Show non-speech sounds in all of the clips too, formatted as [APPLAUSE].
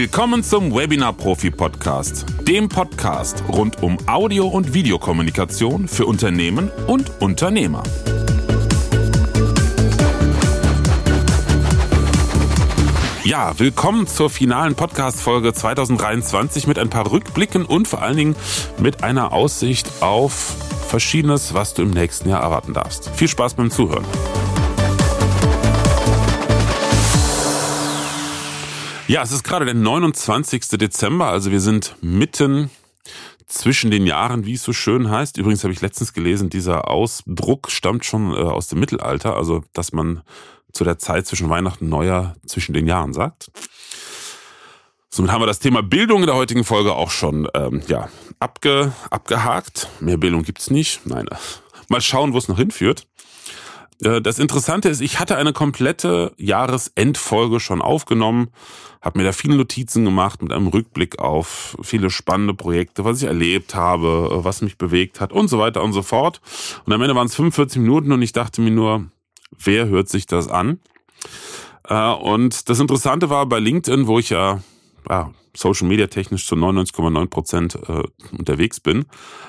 Willkommen zum Webinar Profi Podcast, dem Podcast rund um Audio- und Videokommunikation für Unternehmen und Unternehmer. Ja, willkommen zur finalen Podcast-Folge 2023 mit ein paar Rückblicken und vor allen Dingen mit einer Aussicht auf Verschiedenes, was du im nächsten Jahr erwarten darfst. Viel Spaß beim Zuhören. Ja, es ist gerade der 29. Dezember, also wir sind mitten zwischen den Jahren, wie es so schön heißt. Übrigens habe ich letztens gelesen, dieser Ausdruck stammt schon äh, aus dem Mittelalter, also dass man zu der Zeit zwischen Weihnachten und Neujahr zwischen den Jahren sagt. Somit haben wir das Thema Bildung in der heutigen Folge auch schon ähm, ja, abge, abgehakt. Mehr Bildung gibt's nicht. Nein, mal schauen, wo es noch hinführt. Äh, das Interessante ist, ich hatte eine komplette Jahresendfolge schon aufgenommen, habe mir da viele Notizen gemacht mit einem Rückblick auf viele spannende Projekte, was ich erlebt habe, äh, was mich bewegt hat und so weiter und so fort. Und am Ende waren es 45 Minuten und ich dachte mir nur, wer hört sich das an? Äh, und das Interessante war bei LinkedIn, wo ich ja ja, Social Media technisch zu 99,9 Prozent äh, unterwegs bin,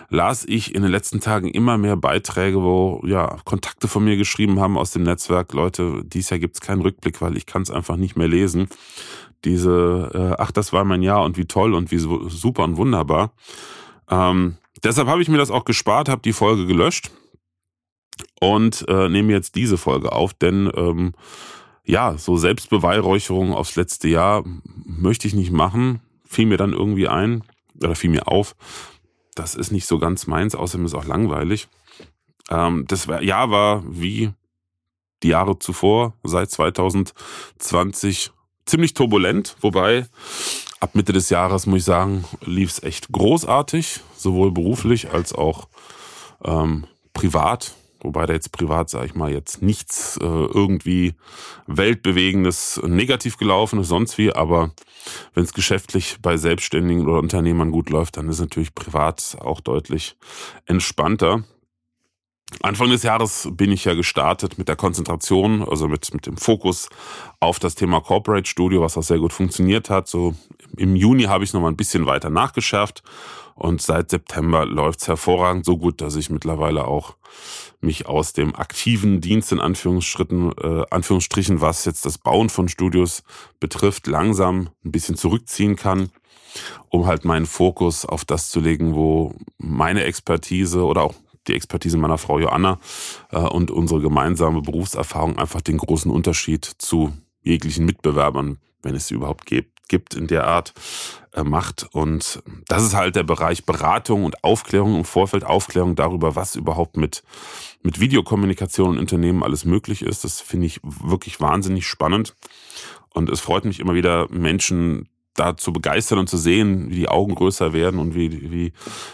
las ich in den letzten Tagen immer mehr Beiträge, wo ja Kontakte von mir geschrieben haben aus dem Netzwerk, Leute, dies Jahr gibt's keinen Rückblick, weil ich kann es einfach nicht mehr lesen. Diese, äh, ach, das war mein Jahr und wie toll und wie super und wunderbar. Ähm, deshalb habe ich mir das auch gespart, habe die Folge gelöscht und äh, nehme jetzt diese Folge auf, denn ähm, ja, so Selbstbeweihräucherung aufs letzte Jahr möchte ich nicht machen. Fiel mir dann irgendwie ein oder fiel mir auf. Das ist nicht so ganz meins, außerdem ist es auch langweilig. Ähm, das Jahr war wie die Jahre zuvor, seit 2020, ziemlich turbulent, wobei ab Mitte des Jahres, muss ich sagen, lief es echt großartig, sowohl beruflich als auch ähm, privat. Wobei da jetzt privat, sage ich mal, jetzt nichts äh, irgendwie weltbewegendes negativ gelaufen ist, sonst wie. Aber wenn es geschäftlich bei Selbstständigen oder Unternehmern gut läuft, dann ist natürlich privat auch deutlich entspannter. Anfang des Jahres bin ich ja gestartet mit der Konzentration, also mit, mit dem Fokus auf das Thema Corporate Studio, was auch sehr gut funktioniert hat. So im Juni habe ich noch mal ein bisschen weiter nachgeschärft und seit September läuft's hervorragend, so gut, dass ich mittlerweile auch mich aus dem aktiven Dienst in Anführungsschritten, äh, Anführungsstrichen, was jetzt das Bauen von Studios betrifft, langsam ein bisschen zurückziehen kann, um halt meinen Fokus auf das zu legen, wo meine Expertise oder auch die Expertise meiner Frau Joanna äh, und unsere gemeinsame Berufserfahrung einfach den großen Unterschied zu jeglichen Mitbewerbern, wenn es sie überhaupt gibt, gibt in der Art, äh, macht. Und das ist halt der Bereich Beratung und Aufklärung im Vorfeld, Aufklärung darüber, was überhaupt mit, mit Videokommunikation und Unternehmen alles möglich ist. Das finde ich wirklich wahnsinnig spannend. Und es freut mich immer wieder, Menschen da zu begeistern und zu sehen, wie die Augen größer werden und wie, wie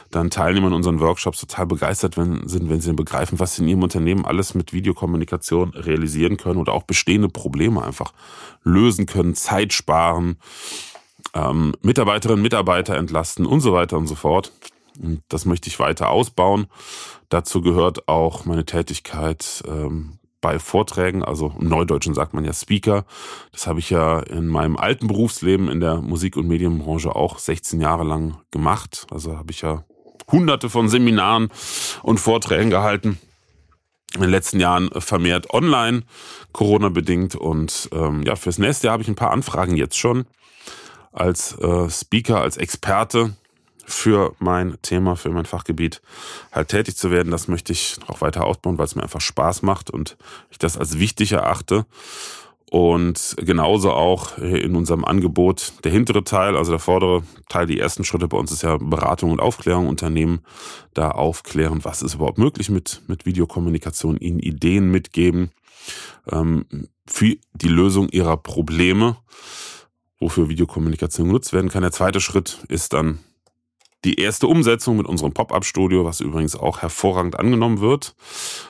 dann Teilnehmer in unseren Workshops total begeistert wenn, sind, wenn sie begreifen, was sie in ihrem Unternehmen alles mit Videokommunikation realisieren können oder auch bestehende Probleme einfach lösen können, Zeit sparen, ähm, Mitarbeiterinnen, Mitarbeiter entlasten und so weiter und so fort. Und das möchte ich weiter ausbauen. Dazu gehört auch meine Tätigkeit ähm, bei Vorträgen, also im Neudeutschen sagt man ja Speaker. Das habe ich ja in meinem alten Berufsleben in der Musik- und Medienbranche auch 16 Jahre lang gemacht. Also habe ich ja hunderte von Seminaren und Vorträgen gehalten. In den letzten Jahren vermehrt online, Corona-bedingt. Und ähm, ja, fürs nächste Jahr habe ich ein paar Anfragen jetzt schon als äh, Speaker, als Experte für mein Thema, für mein Fachgebiet halt tätig zu werden. Das möchte ich auch weiter ausbauen, weil es mir einfach Spaß macht und ich das als wichtig erachte. Und genauso auch in unserem Angebot der hintere Teil, also der vordere Teil, die ersten Schritte bei uns ist ja Beratung und Aufklärung, Unternehmen da aufklären, was ist überhaupt möglich mit, mit Videokommunikation, ihnen Ideen mitgeben ähm, für die Lösung ihrer Probleme, wofür Videokommunikation genutzt werden kann. Der zweite Schritt ist dann die erste Umsetzung mit unserem Pop-up-Studio, was übrigens auch hervorragend angenommen wird.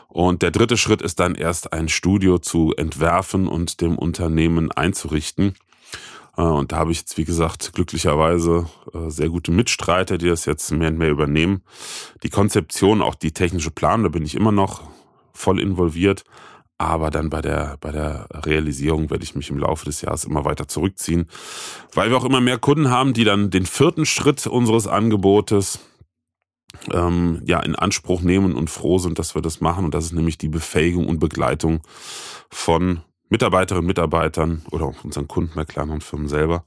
Und der dritte Schritt ist dann erst ein Studio zu entwerfen und dem Unternehmen einzurichten. Äh, und da habe ich jetzt, wie gesagt, glücklicherweise äh, sehr gute Mitstreiter, die das jetzt mehr und mehr übernehmen. Die Konzeption, auch die technische Planung, da bin ich immer noch voll involviert. Aber dann bei der, bei der Realisierung werde ich mich im Laufe des Jahres immer weiter zurückziehen, weil wir auch immer mehr Kunden haben, die dann den vierten Schritt unseres Angebotes ähm, ja in Anspruch nehmen und froh sind, dass wir das machen. Und das ist nämlich die Befähigung und Begleitung von Mitarbeiterinnen und Mitarbeitern oder auch unseren Kunden bei kleineren Firmen selber.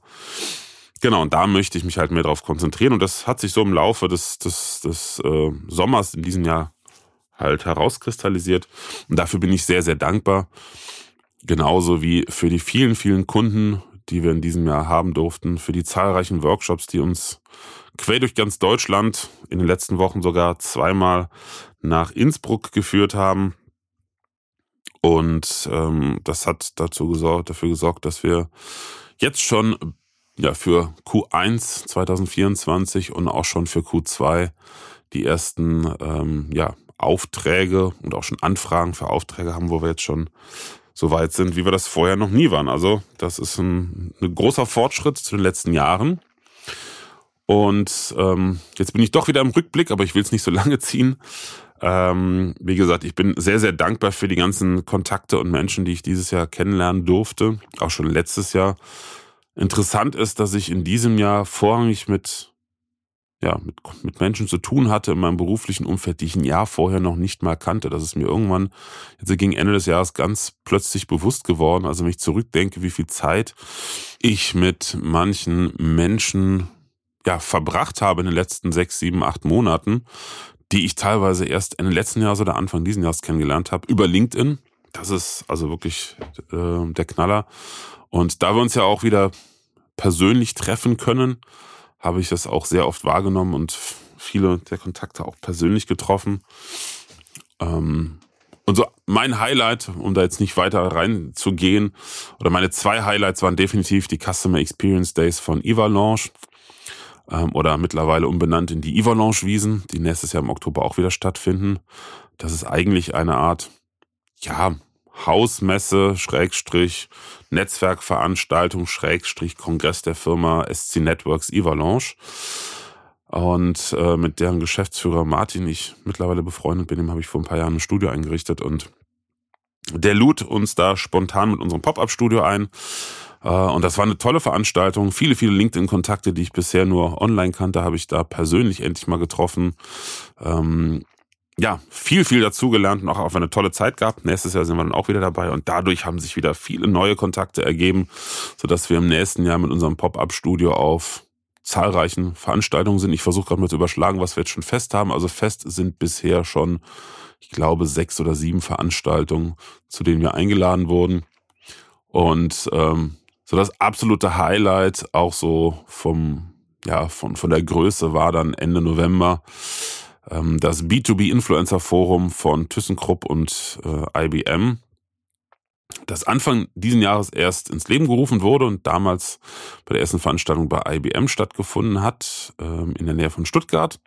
Genau, und da möchte ich mich halt mehr darauf konzentrieren. Und das hat sich so im Laufe des, des, des äh, Sommers in diesem Jahr halt herauskristallisiert. Und dafür bin ich sehr, sehr dankbar. Genauso wie für die vielen, vielen Kunden, die wir in diesem Jahr haben durften, für die zahlreichen Workshops, die uns quer durch ganz Deutschland in den letzten Wochen sogar zweimal nach Innsbruck geführt haben. Und ähm, das hat dazu gesorgt, dafür gesorgt, dass wir jetzt schon ja, für Q1 2024 und auch schon für Q2 die ersten ähm, ja, Aufträge und auch schon Anfragen für Aufträge haben, wo wir jetzt schon so weit sind, wie wir das vorher noch nie waren. Also das ist ein, ein großer Fortschritt zu den letzten Jahren. Und ähm, jetzt bin ich doch wieder im Rückblick, aber ich will es nicht so lange ziehen. Ähm, wie gesagt, ich bin sehr, sehr dankbar für die ganzen Kontakte und Menschen, die ich dieses Jahr kennenlernen durfte, auch schon letztes Jahr. Interessant ist, dass ich in diesem Jahr vorrangig mit ja, mit, mit Menschen zu tun hatte in meinem beruflichen Umfeld, die ich ein Jahr vorher noch nicht mal kannte. Das ist mir irgendwann jetzt gegen Ende des Jahres ganz plötzlich bewusst geworden. Also wenn ich zurückdenke, wie viel Zeit ich mit manchen Menschen ja, verbracht habe in den letzten sechs, sieben, acht Monaten, die ich teilweise erst Ende letzten Jahres oder Anfang diesen Jahres kennengelernt habe, über LinkedIn. Das ist also wirklich äh, der Knaller. Und da wir uns ja auch wieder persönlich treffen können, habe ich das auch sehr oft wahrgenommen und viele der Kontakte auch persönlich getroffen. Ähm, und so mein Highlight, um da jetzt nicht weiter reinzugehen, oder meine zwei Highlights waren definitiv die Customer Experience Days von Evalanche ähm, oder mittlerweile umbenannt in die Evalanche Wiesen, die nächstes Jahr im Oktober auch wieder stattfinden. Das ist eigentlich eine Art, ja, Hausmesse, Schrägstrich, Netzwerkveranstaltung, Schrägstrich, Kongress der Firma SC Networks Avalanche. Und äh, mit deren Geschäftsführer Martin, ich mittlerweile befreundet bin, dem habe ich vor ein paar Jahren ein Studio eingerichtet und der lud uns da spontan mit unserem Pop-Up-Studio ein. Äh, und das war eine tolle Veranstaltung. Viele, viele LinkedIn-Kontakte, die ich bisher nur online kannte, habe ich da persönlich endlich mal getroffen. Ähm, ja, viel, viel dazugelernt und auch auf eine tolle Zeit gehabt. Nächstes Jahr sind wir dann auch wieder dabei und dadurch haben sich wieder viele neue Kontakte ergeben, sodass wir im nächsten Jahr mit unserem Pop-Up-Studio auf zahlreichen Veranstaltungen sind. Ich versuche gerade mal zu überschlagen, was wir jetzt schon fest haben. Also fest sind bisher schon, ich glaube, sechs oder sieben Veranstaltungen, zu denen wir eingeladen wurden. Und ähm, so das absolute Highlight, auch so vom, ja, von, von der Größe war dann Ende November das B2B Influencer Forum von ThyssenKrupp und äh, IBM, das Anfang diesen Jahres erst ins Leben gerufen wurde und damals bei der ersten Veranstaltung bei IBM stattgefunden hat, ähm, in der Nähe von Stuttgart.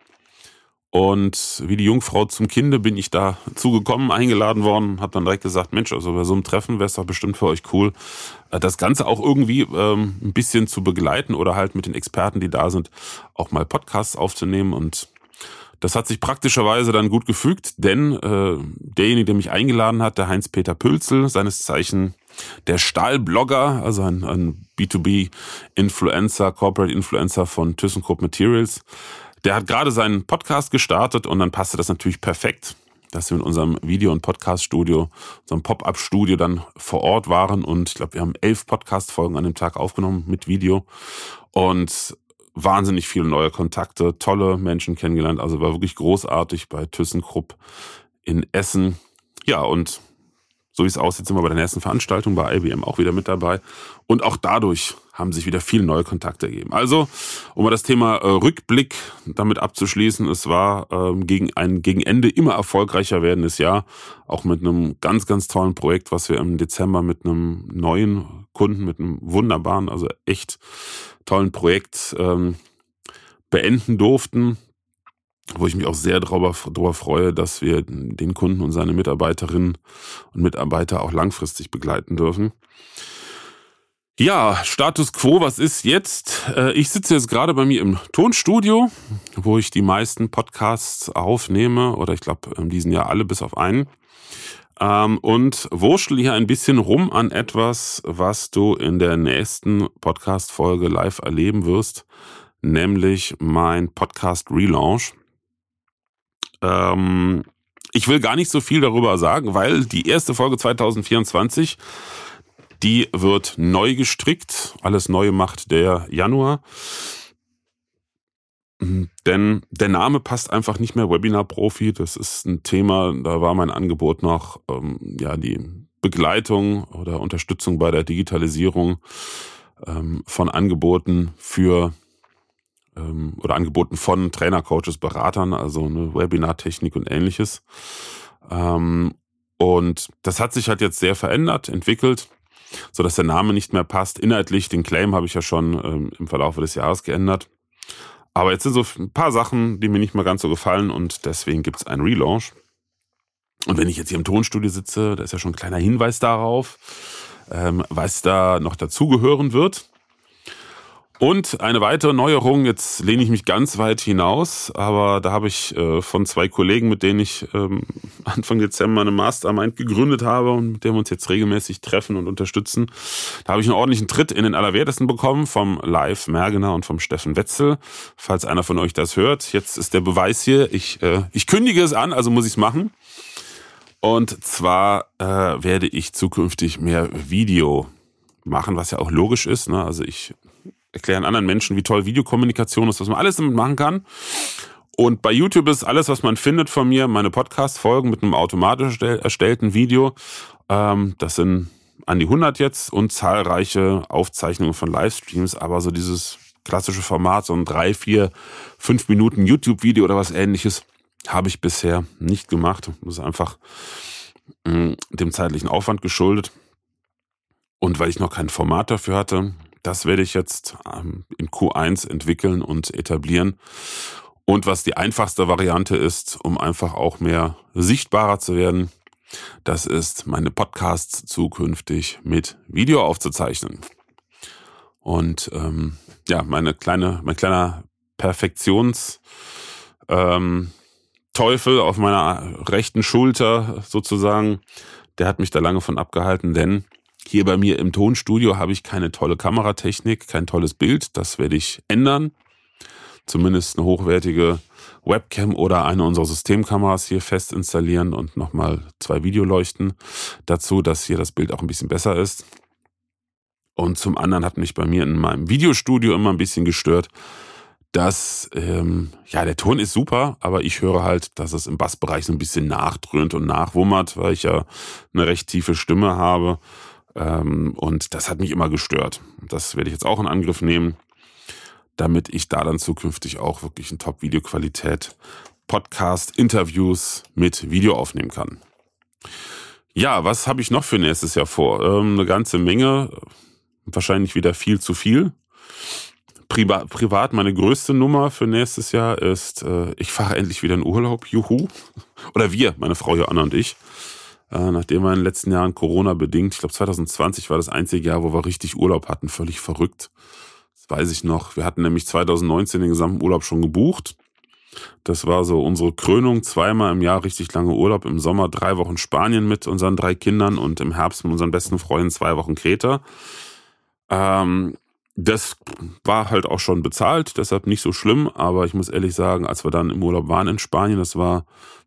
Und wie die Jungfrau zum Kinde bin ich da zugekommen, eingeladen worden, habe dann direkt gesagt, Mensch, also bei so einem Treffen wäre es doch bestimmt für euch cool, äh, das Ganze auch irgendwie ähm, ein bisschen zu begleiten oder halt mit den Experten, die da sind, auch mal Podcasts aufzunehmen. Und das hat sich praktischerweise dann gut gefügt, denn äh, derjenige, der mich eingeladen hat, der Heinz-Peter Pülzel, seines Zeichen der Stahlblogger, also ein, ein B2B-Influencer, Corporate Influencer von ThyssenKrupp Materials, der hat gerade seinen Podcast gestartet und dann passte das natürlich perfekt, dass wir in unserem Video- und Podcast-Studio, unserem Pop-Up-Studio dann vor Ort waren und ich glaube, wir haben elf Podcast-Folgen an dem Tag aufgenommen mit Video und wahnsinnig viele neue Kontakte, tolle Menschen kennengelernt. Also war wirklich großartig bei ThyssenKrupp in Essen. Ja, und so wie es aussieht, sind wir bei der nächsten Veranstaltung bei IBM auch wieder mit dabei. Und auch dadurch haben sich wieder viele neue Kontakte ergeben. Also, um mal das Thema äh, Rückblick damit abzuschließen, es war ähm, gegen ein gegen Ende immer erfolgreicher werdendes Jahr, auch mit einem ganz, ganz tollen Projekt, was wir im Dezember mit einem neuen Kunden, mit einem wunderbaren, also echt tollen Projekt ähm, beenden durften, wo ich mich auch sehr darüber, darüber freue, dass wir den Kunden und seine Mitarbeiterinnen und Mitarbeiter auch langfristig begleiten dürfen. Ja, Status quo, was ist jetzt? Äh, ich sitze jetzt gerade bei mir im Tonstudio, wo ich die meisten Podcasts aufnehme, oder ich glaube in diesem Jahr alle bis auf einen. ähm, und wurschtel hier ein bisschen rum an etwas, was du in der nächsten Podcast-Folge live erleben wirst, nämlich mein Podcast Relaunch. Ähm, ich will gar nicht so viel darüber sagen, weil die erste Folge 2024, die wird neu gestrickt. Alles Neue macht der Januar. Denn der Name passt einfach nicht mehr Webinar-Profi. Das ist ein Thema, da war mein Angebot noch ähm, ja die Begleitung oder Unterstützung bei der Digitalisierung ähm, von Angeboten für ähm, oder Angeboten von Trainer, Coaches, Beratern, also eine Webinar-Technik und ähnliches. Ähm, und das hat sich halt jetzt sehr verändert, entwickelt, so dass der Name nicht mehr passt. Inhaltlich, den Claim habe ich ja schon ähm, im Verlauf des Jahres geändert. Aber jetzt sind so ein paar Sachen, die mir nicht mehr ganz so gefallen und deswegen gibt es einen Relaunch. Und wenn ich jetzt hier im Tonstudio sitze, da ist ja schon ein kleiner Hinweis darauf, ähm, was da noch dazugehören wird. Und eine weitere Neuerung, jetzt lehne ich mich ganz weit hinaus, aber da habe ich äh, von zwei Kollegen, mit denen ich ähm, [LAUGHS] Anfang Dezember eine Mastermind gegründet habe und mit denen wir uns jetzt regelmäßig treffen und unterstützen, da habe ich einen ordentlichen Tritt in den Allerwertesten bekommen vom Live Mergener und vom Steffen Wetzel. Falls einer von euch das hört, jetzt ist der Beweis hier. Ich, äh, ich kündige es an, also muss ich es machen. Und zwar äh, werde ich zukünftig mehr Video machen, was ja auch logisch ist. Ne? Also ich erklären anderen Menschen, wie toll Videokommunikation ist, was man alles damit machen kann. Und bei YouTube ist alles, was man findet von mir, meine Podcast-Folgen mit einem automatisch erstellten Video. Ähm, das sind an die 100 jetzt und zahlreiche Aufzeichnungen von Livestreams, aber so dieses klassische Format, so ein drei, vier, fünf Minuten YouTube-Video oder was ähnliches, habe ich bisher nicht gemacht. Das ist einfach mm, dem zeitlichen Aufwand geschuldet. Und weil ich noch kein Format dafür hatte, das werde ich jetzt ähm, in Q1 entwickeln und etablieren. Und was die einfachste Variante ist, um einfach auch mehr sichtbarer zu werden, das ist meine Podcasts zukünftig mit Video aufzuzeichnen. Und ähm, ja, meine kleine, mein kleiner Perfektions ähm, auf meiner rechten Schulter sozusagen, der hat mich da lange von abgehalten, denn hier bei mir im Tonstudio habe ich keine tolle Kameratechnik, kein tolles Bild. Das werde ich ändern. Zumindest eine hochwertige Webcam oder eine unserer Systemkameras hier fest installieren und nochmal zwei Videoleuchten dazu, dass hier das Bild auch ein bisschen besser ist. Und zum anderen hat mich bei mir in meinem Videostudio immer ein bisschen gestört, dass, ähm, ja, der Ton ist super, aber ich höre halt, dass es im Bassbereich so ein bisschen nachdröhnt und nachwummert, weil ich ja eine recht tiefe Stimme habe und das hat mich immer gestört. Das werde ich jetzt auch in Angriff nehmen, damit ich da dann zukünftig auch wirklich in Top-Videoqualität Podcast, Interviews mit Video aufnehmen kann. Ja, was habe ich noch für nächstes Jahr vor? Ähm, eine ganze Menge, wahrscheinlich wieder viel zu viel. Privat, privat meine größte Nummer für nächstes Jahr ist, äh, ich fahre endlich wieder in Urlaub, juhu. Oder wir, meine Frau Joanna und ich äh, nachdem wir in den letzten Jahren Corona bedingt, ich glaube 2020 war das einzige Jahr, wo wir richtig Urlaub hatten, völlig verrückt. Das weiß ich noch. Wir hatten nämlich 2019 den gesamten Urlaub schon gebucht. Das war so unsere Krönung. Zweimal im Jahr richtig lange Urlaub. Im Sommer drei Wochen Spanien mit unseren drei Kindern und im Herbst mit unseren besten Freunden zwei Wochen Kreta. Ähm, das war halt auch schon bezahlt, deshalb nicht so schlimm. Aber ich muss ehrlich sagen, als wir dann im Urlaub waren in Spanien, das war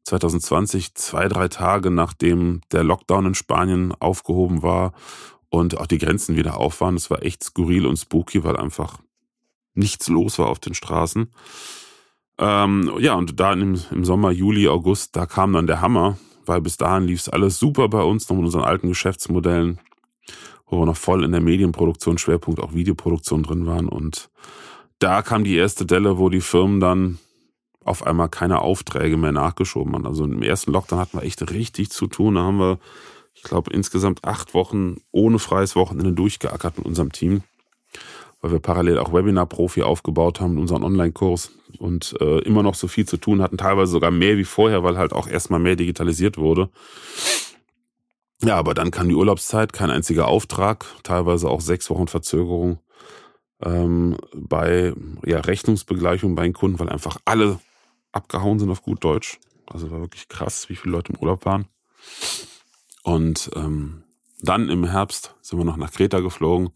2020, zwei, drei Tage nachdem der Lockdown in Spanien aufgehoben war und auch die Grenzen wieder auf waren. Es war echt skurril und spooky, weil einfach nichts los war auf den Straßen. Ähm, ja, und da im, im Sommer, Juli, August, da kam dann der Hammer, weil bis dahin lief es alles super bei uns, noch mit unseren alten Geschäftsmodellen, wo wir noch voll in der Medienproduktion, Schwerpunkt auch Videoproduktion drin waren. Und da kam die erste Delle, wo die Firmen dann auf einmal keine Aufträge mehr nachgeschoben haben. Also im ersten Lockdown hatten wir echt richtig zu tun. Da haben wir, ich glaube, insgesamt acht Wochen ohne freies Wochenende durchgeackert mit unserem Team, weil wir parallel auch Webinar-Profi aufgebaut haben in unserem Online-Kurs und äh, immer noch so viel zu tun hatten, teilweise sogar mehr wie vorher, weil halt auch erstmal mehr digitalisiert wurde. Ja, aber dann kam die Urlaubszeit, kein einziger Auftrag, teilweise auch sechs Wochen Verzögerung ähm, bei ja, Rechnungsbegleichung bei den Kunden, weil einfach alle abgehauen sind auf gut Deutsch. Also war wirklich krass, wie viele Leute im Urlaub waren. Und ähm, dann im Herbst sind wir noch nach Kreta geflogen.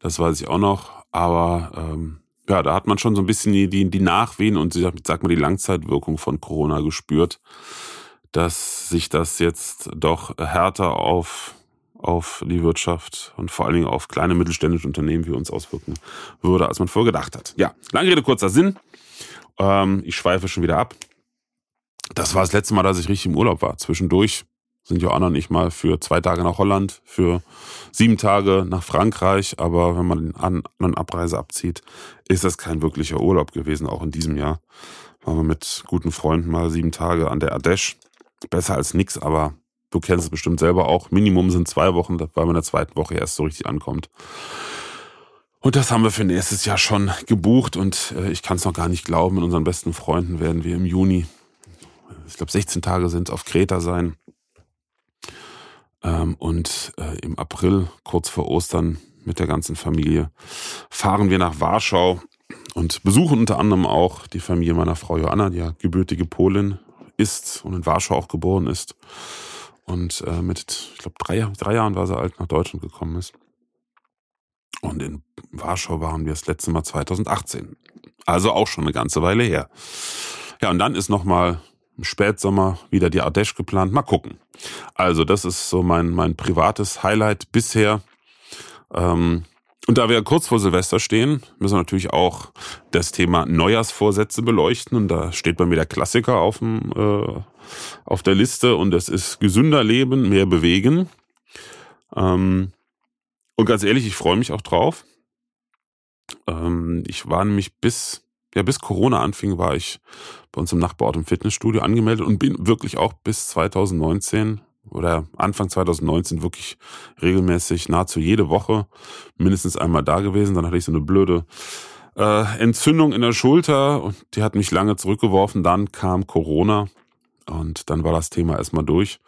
Das weiß ich auch noch. Aber ähm, ja, da hat man schon so ein bisschen die, die, die Nachwehen und sag mal die Langzeitwirkung von Corona gespürt, dass sich das jetzt doch härter auf, auf die Wirtschaft und vor allen Dingen auf kleine mittelständische Unternehmen wie uns auswirken würde, als man vorher gedacht hat. Ja, lange Rede, kurzer Sinn. Ähm, ich schweife schon wieder ab. Das war das letzte Mal, dass ich richtig im Urlaub war. Zwischendurch sind Joanna und ich mal für zwei Tage nach Holland, für sieben Tage nach Frankreich. Aber wenn man An- und Abreise abzieht, ist das kein wirklicher Urlaub gewesen, auch in diesem Jahr. Waren wir mit guten Freunden mal sieben Tage an der Ardèche. Besser als nix, aber du kennst es bestimmt selber auch. Minimum sind zwei Wochen, weil man in der zweiten Woche erst so richtig ankommt. Und das haben wir für nächstes Jahr schon gebucht und äh, ich kann es noch gar nicht glauben, mit unseren besten Freunden werden wir im Juni, ich glaube 16 Tage sind es, auf Kreta sein. Ähm, und äh, im April, kurz vor Ostern, mit der ganzen Familie, fahren wir nach Warschau und besuchen unter anderem auch die Familie meiner Frau Joanna, die ja gebürtige Polin ist und in Warschau auch geboren ist. Und äh, mit, ich glaube, drei, drei Jahren war sie alt, nach Deutschland gekommen ist. Und in Warschau waren wir das letzte Mal 2018. Also auch schon eine ganze Weile her. Ja, und dann ist nochmal im Spätsommer wieder die Ardèche geplant. Mal gucken. Also das ist so mein, mein privates Highlight bisher. Ähm, und da wir kurz vor Silvester stehen, müssen wir natürlich auch das Thema Neujahrsvorsätze beleuchten. Und da steht bei mir der Klassiker auf, dem, äh, auf der Liste. Und das ist gesünder leben, mehr bewegen. Ähm, und ganz ehrlich, ich freue mich auch drauf. Ähm, ich war nämlich bis, ja, bis Corona anfing, war ich bei uns im Nachbarort im Fitnessstudio angemeldet und bin wirklich auch bis 2019 oder Anfang 2019 wirklich regelmäßig nahezu jede Woche mindestens einmal da gewesen. Dann hatte ich so eine blöde äh, Entzündung in der Schulter und die hat mich lange zurückgeworfen. Dann kam Corona und dann war das Thema erstmal durch.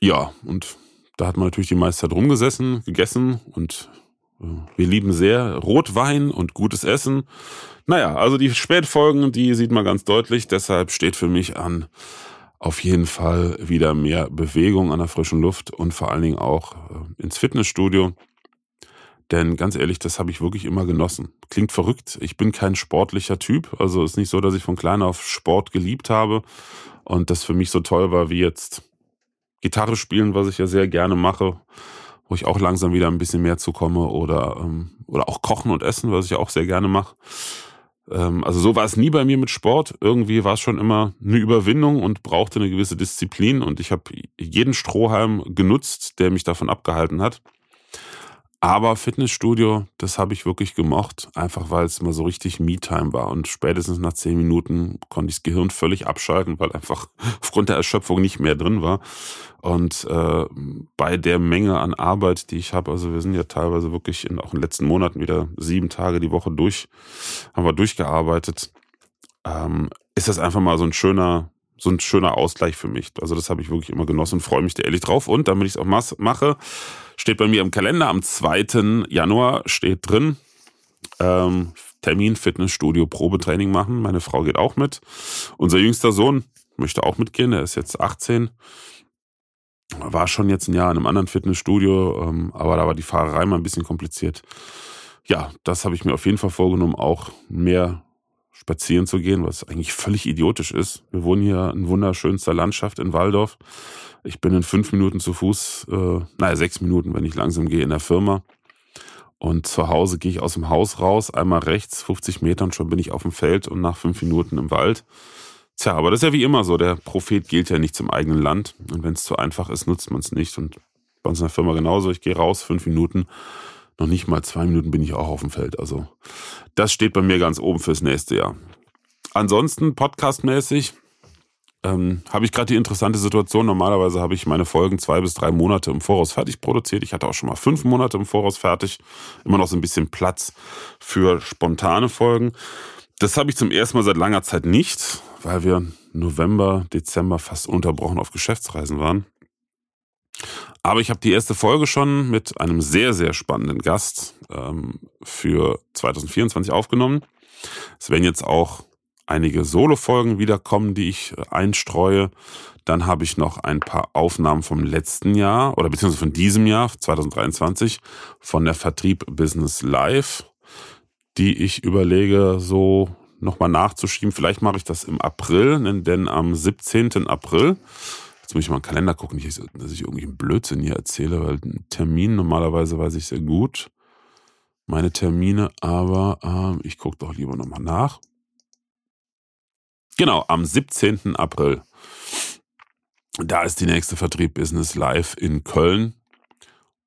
Ja, und da hat man natürlich die meiste Zeit rumgesessen, gegessen und äh, wir lieben sehr Rotwein und gutes Essen. Naja, also die Spätfolgen, die sieht man ganz deutlich. Deshalb steht für mich an auf jeden Fall wieder mehr Bewegung an der frischen Luft und vor allen Dingen auch äh, ins Fitnessstudio. Denn ganz ehrlich, das habe ich wirklich immer genossen. Klingt verrückt. Ich bin kein sportlicher Typ. Also ist nicht so, dass ich von klein auf Sport geliebt habe und das für mich so toll war wie jetzt Gitarre spielen, was ich ja sehr gerne mache, wo ich auch langsam wieder ein bisschen mehr zukomme oder, ähm, oder auch kochen und essen, was ich auch sehr gerne mache. Ähm, also so war es nie bei mir mit Sport. Irgendwie war es schon immer eine Überwindung und brauchte eine gewisse Disziplin und ich habe jeden Strohhalm genutzt, der mich davon abgehalten hat. Aber Fitnessstudio, das habe ich wirklich gemocht, einfach weil es mal so richtig Me-Time war. Und spätestens nach zehn Minuten konnte ich das Gehirn völlig abschalten, weil einfach [LAUGHS] aufgrund der Erschöpfung nicht mehr drin war. Und äh, bei der Menge an Arbeit, die ich habe, also wir sind ja teilweise wirklich in, auch in den letzten Monaten wieder sieben Tage die Woche durch, haben wir durchgearbeitet, ähm, ist das einfach mal so ein schöner, so ein schöner Ausgleich für mich. Also das habe ich wirklich immer genossen freue mich da ehrlich drauf. Und damit ich es auch mache, steht bei mir im Kalender am 2. Januar steht drin, ähm, Termin Fitnessstudio Probetraining machen. Meine Frau geht auch mit. Unser jüngster Sohn möchte auch mitgehen, der ist jetzt 18. War schon jetzt ein Jahr in einem anderen Fitnessstudio, ähm, aber da war die Fahrerei mal ein bisschen kompliziert. Ja, das habe ich mir auf jeden Fall vorgenommen, auch mehr spazieren zu gehen, was eigentlich völlig idiotisch ist. Wir wohnen hier in wunderschönster Landschaft in Waldorf. Ich bin in fünf Minuten zu Fuß, äh, naja, sechs Minuten, wenn ich langsam gehe, in der Firma. Und zu Hause gehe ich aus dem Haus raus, einmal rechts, 50 Meter und schon bin ich auf dem Feld und nach fünf Minuten im Wald. Tja, aber das ist ja wie immer so. Der Prophet gilt ja nicht zum eigenen Land. Und wenn es zu einfach ist, nutzt man es nicht. Und bei uns in der Firma genauso. Ich gehe raus, fünf Minuten noch nicht mal zwei Minuten bin ich auch auf dem Feld. Also das steht bei mir ganz oben fürs nächste Jahr. Ansonsten podcastmäßig ähm, habe ich gerade die interessante Situation. Normalerweise habe ich meine Folgen zwei bis drei Monate im Voraus fertig produziert. Ich hatte auch schon mal fünf Monate im Voraus fertig. Immer noch so ein bisschen Platz für spontane Folgen. Das habe ich zum ersten Mal seit langer Zeit nicht, weil wir November, Dezember fast unterbrochen auf Geschäftsreisen waren. Aber ich habe die erste Folge schon mit einem sehr, sehr spannenden Gast ähm, für 2024 aufgenommen. Es werden jetzt auch einige Solo-Folgen wiederkommen, die ich äh, einstreue. Dann habe ich noch ein paar Aufnahmen vom letzten Jahr oder beziehungsweise von diesem Jahr, 2023, von der Vertrieb Business Live, die ich überlege, so nochmal nachzuschieben. Vielleicht mache ich das im April, denn am 17. April, jetzt muss ich mal im Kalender gucken, nicht, dass ich irgendwie einen Blödsinn hier erzähle, weil einen Termin normalerweise weiß ich sehr gut. Meine Termine, aber äh, ich gucke doch lieber nochmal nach. Genau, am 17. April da ist die nächste Vertrieb Business Live in Köln.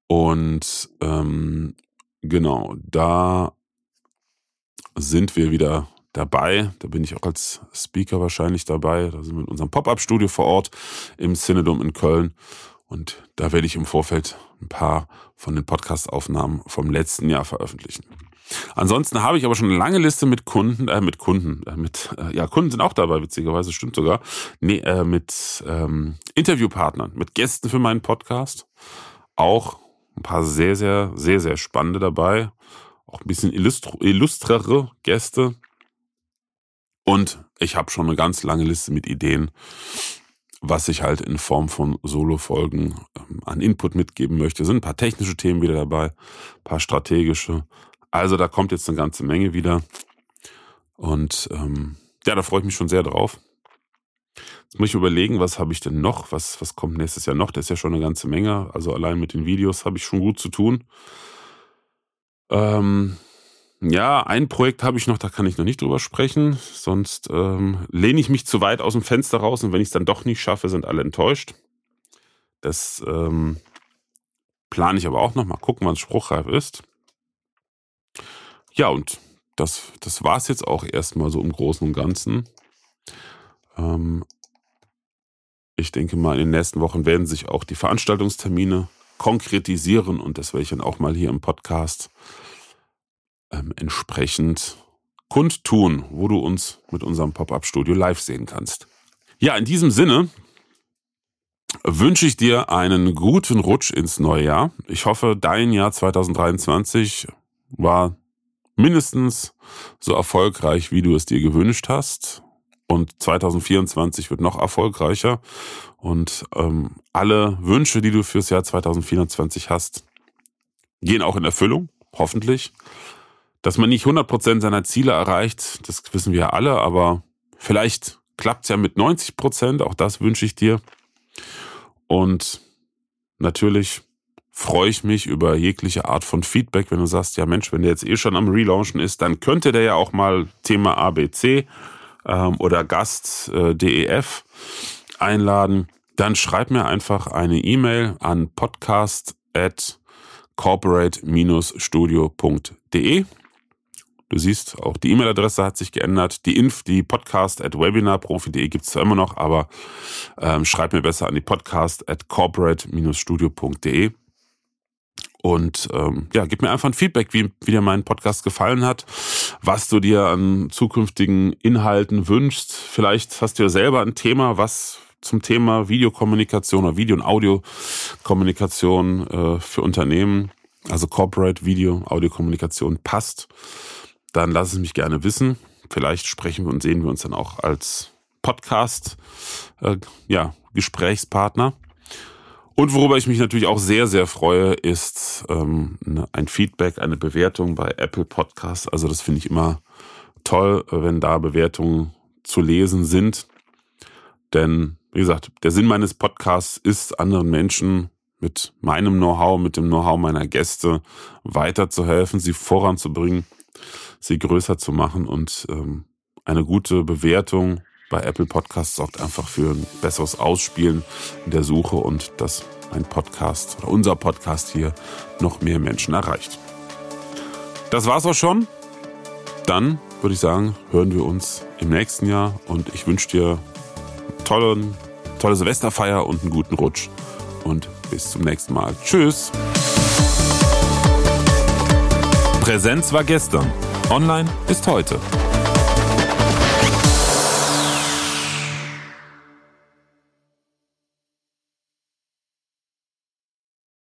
Und ähm, genau, da sind wir wieder dabei. Da bin ich auch als Speaker wahrscheinlich dabei. Da sind wir in unserem Pop-up-Studio vor Ort im Cinedom in Köln. Und da werde ich im Vorfeld ein paar von den Podcast-Aufnahmen vom letzten Jahr veröffentlichen. Ansonsten habe ich aber schon eine lange Liste mit Kunden, äh, mit Kunden, äh, mit, äh, ja, Kunden sind auch dabei, witzigerweise, stimmt sogar. Nee, äh, mit ähm, Interviewpartnern, mit Gästen für meinen Podcast. Auch ein paar sehr, sehr, sehr, sehr spannende dabei. Auch ein bisschen illustr illustrere Gäste. Und ich habe schon eine ganz lange Liste mit Ideen, was ich halt in Form von Solo-Folgen ähm, an Input mitgeben möchte. Sind ein paar technische Themen wieder dabei, ein paar strategische, also da kommt jetzt eine ganze Menge wieder. Und ähm, ja, da freue ich mich schon sehr drauf. Jetzt muss ich überlegen, was habe ich denn noch? Was, was kommt nächstes Jahr noch? Das ist ja schon eine ganze Menge. Also allein mit den Videos habe ich schon gut zu tun. Ähm, ja, ein Projekt habe ich noch, da kann ich noch nicht drüber sprechen. Sonst ähm, lehne ich mich zu weit aus dem Fenster raus und wenn ich es dann doch nicht schaffe, sind alle enttäuscht. Das ähm, plane ich aber auch noch. Mal gucken, wann es spruchreif ist. Ja, und das, das war es jetzt auch erstmal so im Großen und Ganzen. Ähm, ich denke mal, in den nächsten Wochen werden sich auch die Veranstaltungstermine konkretisieren und das werde ich dann auch mal hier im Podcast ähm, entsprechend kundtun, wo du uns mit unserem Pop-up-Studio live sehen kannst. Ja, in diesem Sinne wünsche ich dir einen guten Rutsch ins neue Jahr. Ich hoffe, dein Jahr 2023 war mindestens so erfolgreich, wie du es dir gewünscht hast. Und 2024 wird noch erfolgreicher. Und ähm, alle Wünsche, die du fürs Jahr 2024 hast, gehen auch in Erfüllung, hoffentlich. Dass man nicht 100% seiner Ziele erreicht, das wissen wir alle, aber vielleicht klappt es ja mit 90%, auch das wünsche ich dir. Und natürlich freue ich mich über jegliche Art von Feedback, wenn du sagst, ja Mensch, wenn der jetzt eh schon am Relaunchen ist, dann könnte der ja auch mal Thema ABC ähm, oder Gast äh, DEF einladen. Dann schreib mir einfach eine E-Mail an podcast at corporate-studio.de. Du siehst, auch die E-Mail-Adresse hat sich geändert. Die Inf, die Podcast at webinarprofi.de gibt es zwar immer noch, aber ähm, schreib mir besser an die Podcast at corporate-studio.de. Und ähm, ja, gib mir einfach ein Feedback, wie, wie dir mein Podcast gefallen hat, was du dir an zukünftigen Inhalten wünschst. Vielleicht hast du ja selber ein Thema, was zum Thema Videokommunikation oder Video- und Audiokommunikation äh, für Unternehmen, also Corporate Video, Audiokommunikation passt. Dann lass es mich gerne wissen. Vielleicht sprechen wir und sehen wir uns dann auch als Podcast, äh, ja, Gesprächspartner. Und worüber ich mich natürlich auch sehr, sehr freue, ist ähm, ne, ein Feedback, eine Bewertung bei Apple Podcasts. Also das finde ich immer toll, wenn da Bewertungen zu lesen sind. Denn, wie gesagt, der Sinn meines Podcasts ist, anderen Menschen mit meinem Know-how, mit dem Know-how meiner Gäste weiterzuhelfen, sie voranzubringen, sie größer zu machen und ähm, eine gute Bewertung bei Apple Podcasts sorgt einfach für ein besseres Ausspielen in der Suche und dass ein Podcast oder unser Podcast hier noch mehr Menschen erreicht. Das war's auch schon. Dann würde ich sagen, hören wir uns im nächsten Jahr und ich wünsche dir tolle, tolle Silvesterfeier und einen guten Rutsch und bis zum nächsten Mal. Tschüss. Präsenz war gestern. Online ist heute.